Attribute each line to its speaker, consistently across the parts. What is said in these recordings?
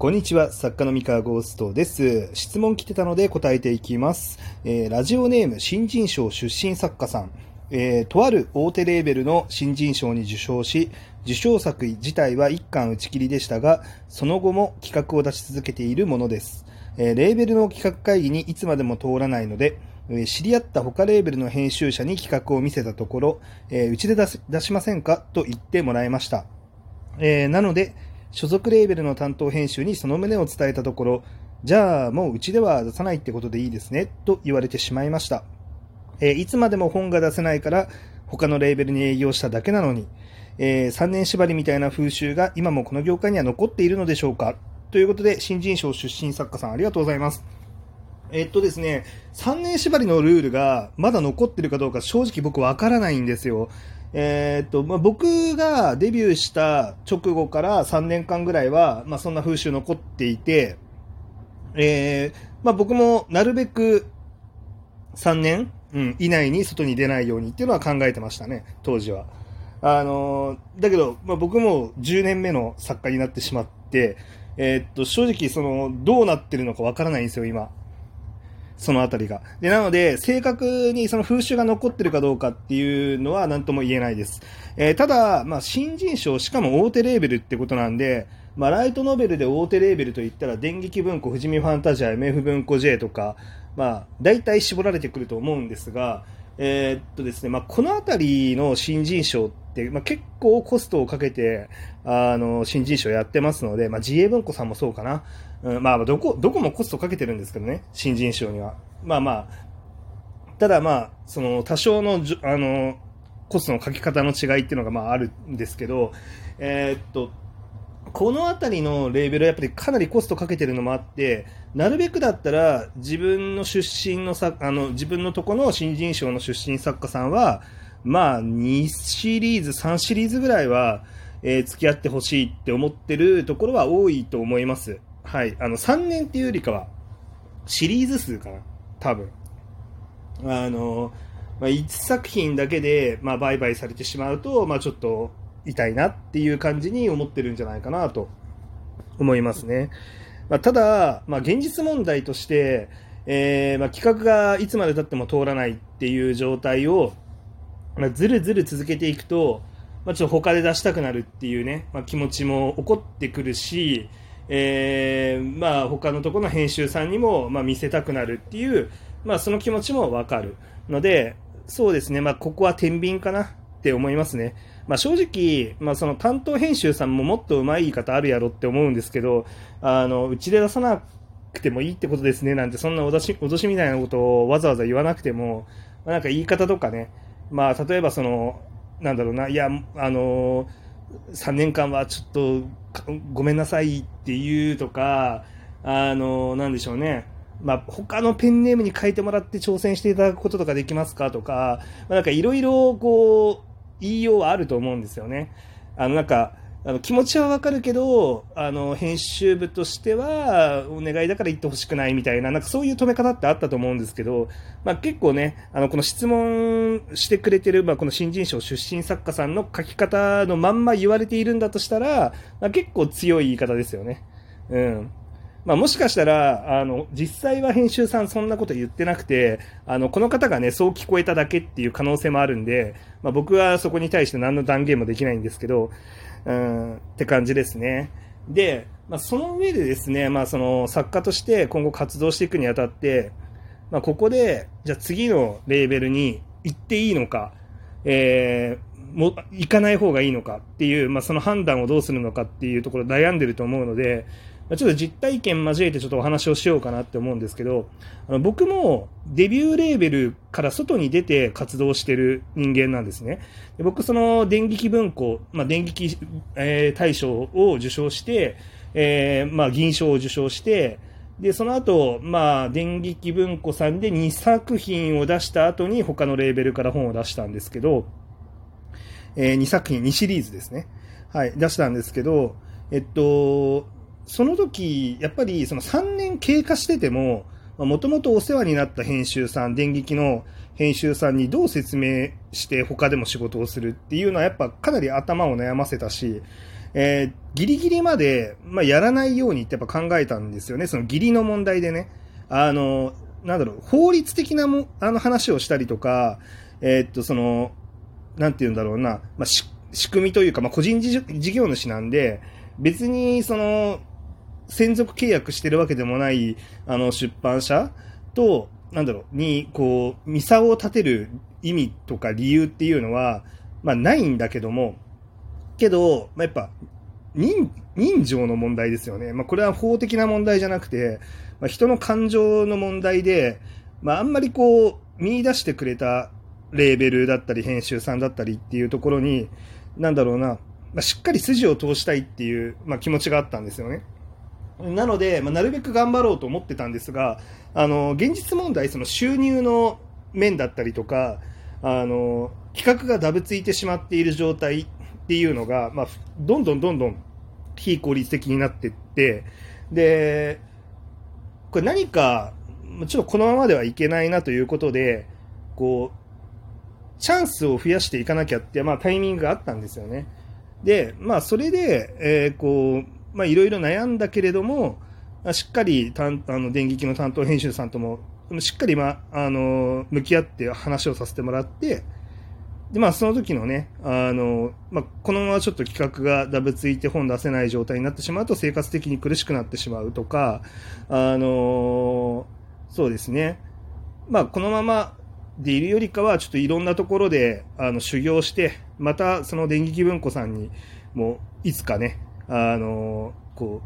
Speaker 1: こんにちは、作家の三河ゴーストです。質問来てたので答えていきます。えーラジオネーム新人賞出身作家さん。えーとある大手レーベルの新人賞に受賞し、受賞作自体は一巻打ち切りでしたが、その後も企画を出し続けているものです。えーレーベルの企画会議にいつまでも通らないので、え知り合った他レーベルの編集者に企画を見せたところ、えーうちで出す出しませんか？と言ってもらいました。えーなので、所属レーベルの担当編集にその旨を伝えたところ、じゃあもううちでは出さないってことでいいですね、と言われてしまいました。えーいつまでも本が出せないから、他のレーベルに営業しただけなのに、え3年縛りみたいな風習が今もこの業界には残っているのでしょうか？ということで、新人賞出身作家さんありがとうございます。えっとですね、3年縛りのルールがまだ残ってるかどうか正直僕わからないんですよ。えっと、まあ、僕がデビューした直後から3年間ぐらいは、まあ、そんな風習残っていて、えーまあ、僕もなるべく3年、うん、以内に外に出ないようにっていうのは考えてましたね、当時は。あのーだけど、まあ、僕も10年目の作家になってしまって、えーっと、正直、その、どうなってるのかわからないんですよ、今。そのあたりが。で、なので、正確にその風習が残ってるかどうかっていうのは何とも言えないです。えーただ、まあ、新人賞、しかも大手レーベルってことなんで、まあ、ライトノベルで大手レーベルといったら、電撃文庫、富士見ファンタジア、MF 文庫 J とか、まあ、大体絞られてくると思うんですが、えーっとですね、まあ、このあたりの新人賞って、まあ、結構コストをかけて、あの、新人賞やってますので、まあ、自営文庫さんもそうかな。うん、まあ、どこ、どこもコストかけてるんですけどね、新人賞には。まあまあ、ただまあ、その、多少の、あの、コストのかけ方の違いっていうのがまああるんですけど、えーっと、このあたりのレーベルはやっぱりかなりコストかけてるのもあって、なるべくだったら自分の出身のさ、あの、自分のとこの新人賞の出身作家さんは、まあ、2シリーズ、3シリーズぐらいは、えー付き合ってほしいって思ってるところは多いと思います。はい。あの、3年っていうよりかは、シリーズ数かな。多分。あの、まあ、1作品だけで、まあ、売買されてしまうと、まあ、ちょっと痛いなっていう感じに思ってるんじゃないかなと思いますね。まあ、ただ、まあ、現実問題として、えーまあ、企画がいつまでたっても通らないっていう状態を、まあ、ずるずる続けていくと、まあ、ちょっと他で出したくなるっていうね、まあ、気持ちも起こってくるし、えーまあ、他のところの編集さんにも、まあ、見せたくなるっていう、まあ、その気持ちもわかる。ので、そうですね、まあ、ここは天秤かなって思いますね。まあ、正直、まあ、その担当編集さんももっと上手い言い方あるやろって思うんですけど、あの、うちで出さなくてもいいってことですね。なんて、そんな脅し、脅しみたいなことをわざわざ言わなくても、まあ、なんか言い方とかね、まあ、例えばその、なんだろうな、いや、あの3年間はちょっとごめんなさいっていうとか、あのなんでしょうね、まあ、他のペンネームに書いてもらって挑戦していただくこととかできますかとか、まあ、なんかいろいろこう、言いようはあると思うんですよね。あの、なんか、あの気持ちはわかるけど、あの、編集部としては、お願いだから言ってほしくないみたいな、なんかそういう止め方ってあったと思うんですけど、まあ結構ね、あの、この質問してくれてる、まあこの新人賞出身作家さんの書き方のまんま言われているんだとしたら、まあ結構強い言い方ですよね。うん。まあ、もしかしたら、あの、実際は編集さんそんなこと言ってなくて、あの、この方がね、そう聞こえただけっていう可能性もあるんで、まあ、僕はそこに対して何の断言もできないんですけど、うん、って感じですね。で、まあ、その上でですね、まあ、その、作家として今後活動していくにあたって、まあ、ここで、じゃあ次のレーベルに行っていいのか、えー、も、行かない方がいいのかっていう、まあ、その判断をどうするのかっていうところ悩んでると思うので、ちょっと実体験交えてちょっとお話をしようかなって思うんですけど、あの僕もデビューレーベルから外に出て活動してる人間なんですね。で僕、その電撃文庫、まあ、電撃、えー大賞を受賞して、えーまあ、銀賞を受賞して、で、その後、まあ、電撃文庫さんで2作品を出した後に他のレーベルから本を出したんですけど、え2作品、2シリーズですね。はい、出したんですけど、えっと、その時、やっぱりその3年経過してても、もともとお世話になった編集さん、電撃の編集さんにどう説明して他でも仕事をするっていうのはやっぱかなり頭を悩ませたし、えー、ギリギリまで、まあ、やらないようにってやっぱ考えたんですよね。その義理の問題でね。あの、なんだろう、法律的なも、あの話をしたりとか、えー、っと、その、なんて言うんだろうな、まあ、仕組みというか、まあ、個人事業主なんで、別に、その、専属契約してるわけでもない、あの、出版社と、なんだろう、に、こう、ミサを立てる意味とか理由っていうのは、まあ、ないんだけども、けど、まあ、やっぱ、人、人情の問題ですよね。まあ、これは法的な問題じゃなくて、まあ、人の感情の問題で、まあ、あんまりこう、見出してくれたレーベルだったり、編集さんだったりっていうところに、なんだろうな、まあ、しっかり筋を通したいっていう、まあ、気持ちがあったんですよね。なので、まあ、なるべく頑張ろうと思ってたんですが、あの、現実問題、その収入の面だったりとか、あの、企画がダブついてしまっている状態っていうのが、まあ、どんどんどんどん非効率的になっていって、で、これ何か、ちょっとこのままではいけないなということで、こう、チャンスを増やしていかなきゃって、まあタイミングがあったんですよね。で、まあそれで、えー、こう、まあいろいろ悩んだけれども、しっかりたんあの電撃の担当編集さんとも、しっかり、まあ、あの、向き合って話をさせてもらって、で、まあ、その時のね、あの、まあ、このままちょっと企画がダブついて本出せない状態になってしまうと生活的に苦しくなってしまうとか、あの、そうですね。まあ、このままでいるよりかは、ちょっといろんなところで、あの、修行して、また、その電撃文庫さんに、も、いつかね、あの、こ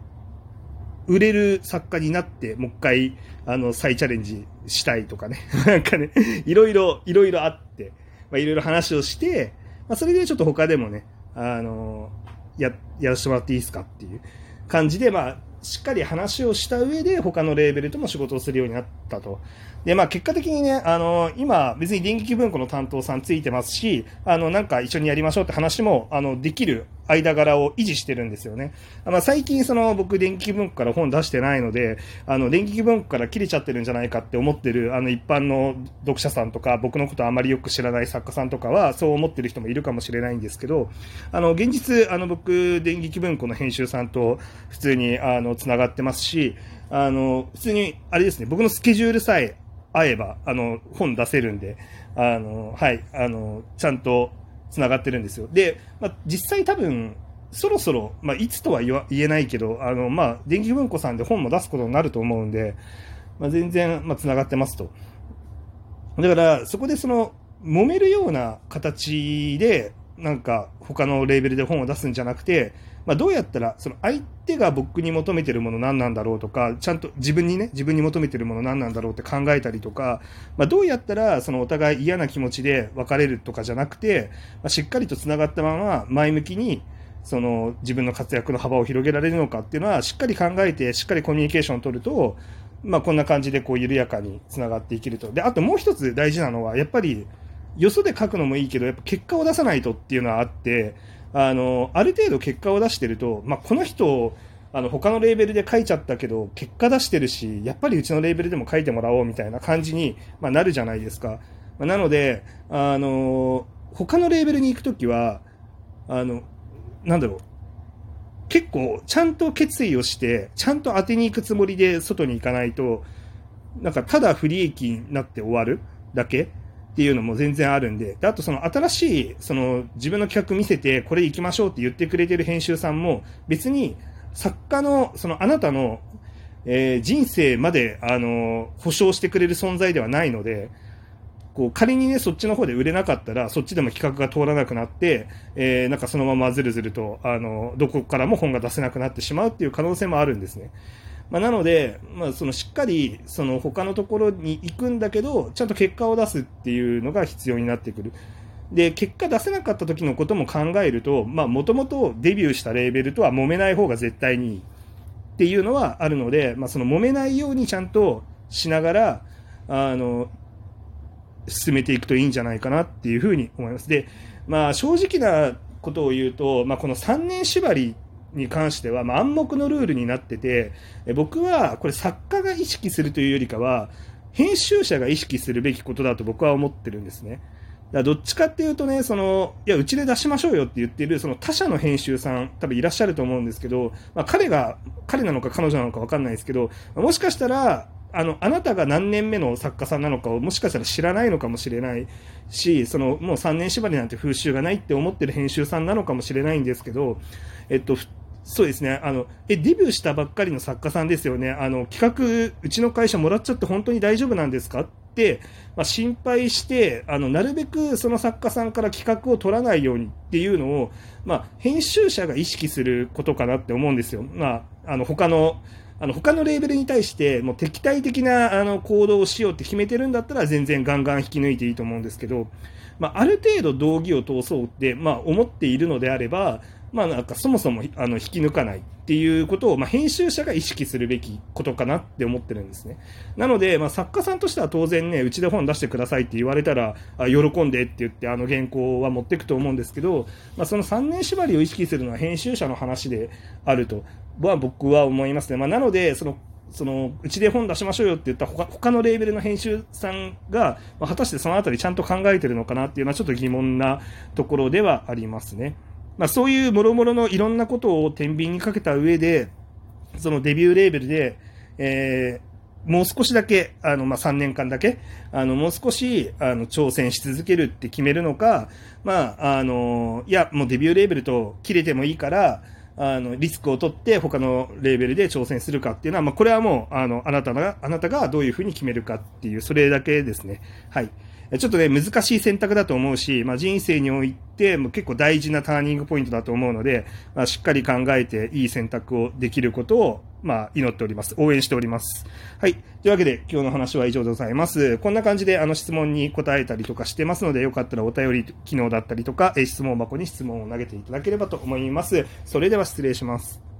Speaker 1: う、売れる作家になって、もう一回、あの、再チャレンジしたいとかね。なんかね、いろいろ、いろいろあって、まあ、いろいろ話をして、まあ、それでちょっと他でもね、あのや、やらせてもらっていいですかっていう感じで、まあ、しっかり話をした上で他のレーベルとも仕事をするようになったと。で、まあ結果的にね、あの、今別に電撃文庫の担当さんついてますし、あの、なんか一緒にやりましょうって話も、あの、できる間柄を維持してるんですよね。まあ最近その僕電撃文庫から本出してないので、あの、電撃文庫から切れちゃってるんじゃないかって思ってる、あの一般の読者さんとか、僕のことあまりよく知らない作家さんとかは、そう思ってる人もいるかもしれないんですけど、あの、現実、あの僕、電撃文庫の編集さんと普通に、あの、繋がってますし、あの、普通に、あれですね、僕のスケジュールさえ会えば、あの、本出せるんで、あの、はい、あの、ちゃんと繋がってるんですよ。で、まあ、実際多分、そろそろ、まあ、いつとは言えないけど、あの、まあ、電気文庫さんで本も出すことになると思うんで、まあ、全然、まあ、繋がってますと。だから、そこでその、揉めるような形で、なんか、他のレーベルで本を出すんじゃなくて、まあ、どうやったら、その相手が僕に求めてるもの何なんだろうとか、ちゃんと自分にね、自分に求めてるもの何なんだろうって考えたりとか、まあ、どうやったら、そのお互い嫌な気持ちで別れるとかじゃなくて、まあ、しっかりと繋がったまま前向きに、その自分の活躍の幅を広げられるのかっていうのは、しっかり考えて、しっかりコミュニケーションを取ると、まあ、こんな感じでこう緩やかに繋がっていけると。で、あともう一つ大事なのは、やっぱり、よそで書くのもいいけど、やっぱ結果を出さないとっていうのはあって、あの、ある程度結果を出してると、まあ、この人、あの、他のレーベルで書いちゃったけど、結果出してるし、やっぱりうちのレーベルでも書いてもらおうみたいな感じに、まあ、なるじゃないですか。まあ、なので、あの、他のレーベルに行くときは、あの、なんだろう、結構、ちゃんと決意をして、ちゃんと当てに行くつもりで外に行かないと、なんか、ただ不利益になって終わるだけっていうのも全然あるんで、であとその新しい、その自分の企画見せて、これ行きましょうって言ってくれてる編集さんも、別に作家の、そのあなたの、えー、人生まで、あの、保証してくれる存在ではないので、こう、仮にね、そっちの方で売れなかったら、そっちでも企画が通らなくなって、えー、なんかそのままずるずると、あの、どこからも本が出せなくなってしまうっていう可能性もあるんですね。まあ、なので、まあ、そのしっかりその他のところに行くんだけど、ちゃんと結果を出すっていうのが必要になってくる。で、結果出せなかった時のことも考えると、まあ、もともとデビューしたレーベルとは揉めない方が絶対にいいっていうのはあるので、まあ、その揉めないようにちゃんとしながら、あの、進めていくといいんじゃないかなっていうふうに思います。で、まあ、正直なことを言うと、まあ、この3年縛りに関しては、まあ、暗黙のルールになってて、僕はこれ作家が意識するというよりかは、編集者が意識するべきことだと僕は思ってるんですね。だどっちかっていうとね、その、いや、うちで出しましょうよって言ってる、その他社の編集さん、多分いらっしゃると思うんですけど、まあ、彼が、彼なのか彼女なのかわかんないですけど、もしかしたら、あの、あなたが何年目の作家さんなのかをもしかしたら知らないのかもしれないし、その、もう3年縛りなんて風習がないって思ってる編集さんなのかもしれないんですけど、えっと、そうですね。あの、え、デビューしたばっかりの作家さんですよね。あの、企画、うちの会社もらっちゃって本当に大丈夫なんですかって、まあ、心配して、あの、なるべくその作家さんから企画を取らないようにっていうのを、まあ、編集者が意識することかなって思うんですよ。まあ、あの、他の、あの他のレーベルに対してもう敵対的なあの行動をしようって決めてるんだったら全然ガンガン引き抜いていいと思うんですけど、まあ、ある程度道義を通そうって、まあ、思っているのであれば、まあ、なんかそもそもあの引き抜かないっていうことを、まあ、編集者が意識するべきことかなって思ってるんですね。なので、まあ、作家さんとしては当然ね、うちで本出してくださいって言われたら、あ喜んでって言ってあの原稿は持っていくと思うんですけど、まあ、その3年縛りを意識するのは編集者の話であるとは僕は思いますね。まあ、なので、そのそのうちで本出しましょうよって言った他他のレーベルの編集さんが、まあ、果たしてそのあたりちゃんと考えてるのかなっていうのはちょっと疑問なところではありますね。まあ、そういうもろもろのいろんなことを天秤にかけた上で、そのデビューレーベルで、えー、もう少しだけ、あの、まあ、3年間だけ、あの、もう少し、あの、挑戦し続けるって決めるのか、まあ、あの、いや、もうデビューレーベルと切れてもいいから、あの、リスクを取って他のレーベルで挑戦するかっていうのは、まあ、これはもう、あの、あなたが、あなたがどういうふうに決めるかっていう、それだけですね。はい。ちょっとね、難しい選択だと思うし、まあ、人生においても結構大事なターニングポイントだと思うので、まあ、しっかり考えていい選択をできることを、まあ、祈っております。応援しております。はい。というわけで、今日の話は以上でございます。こんな感じで、あの、質問に答えたりとかしてますので、よかったらお便り機能だったりとか、質問箱に質問を投げていただければと思います。それでは失礼します。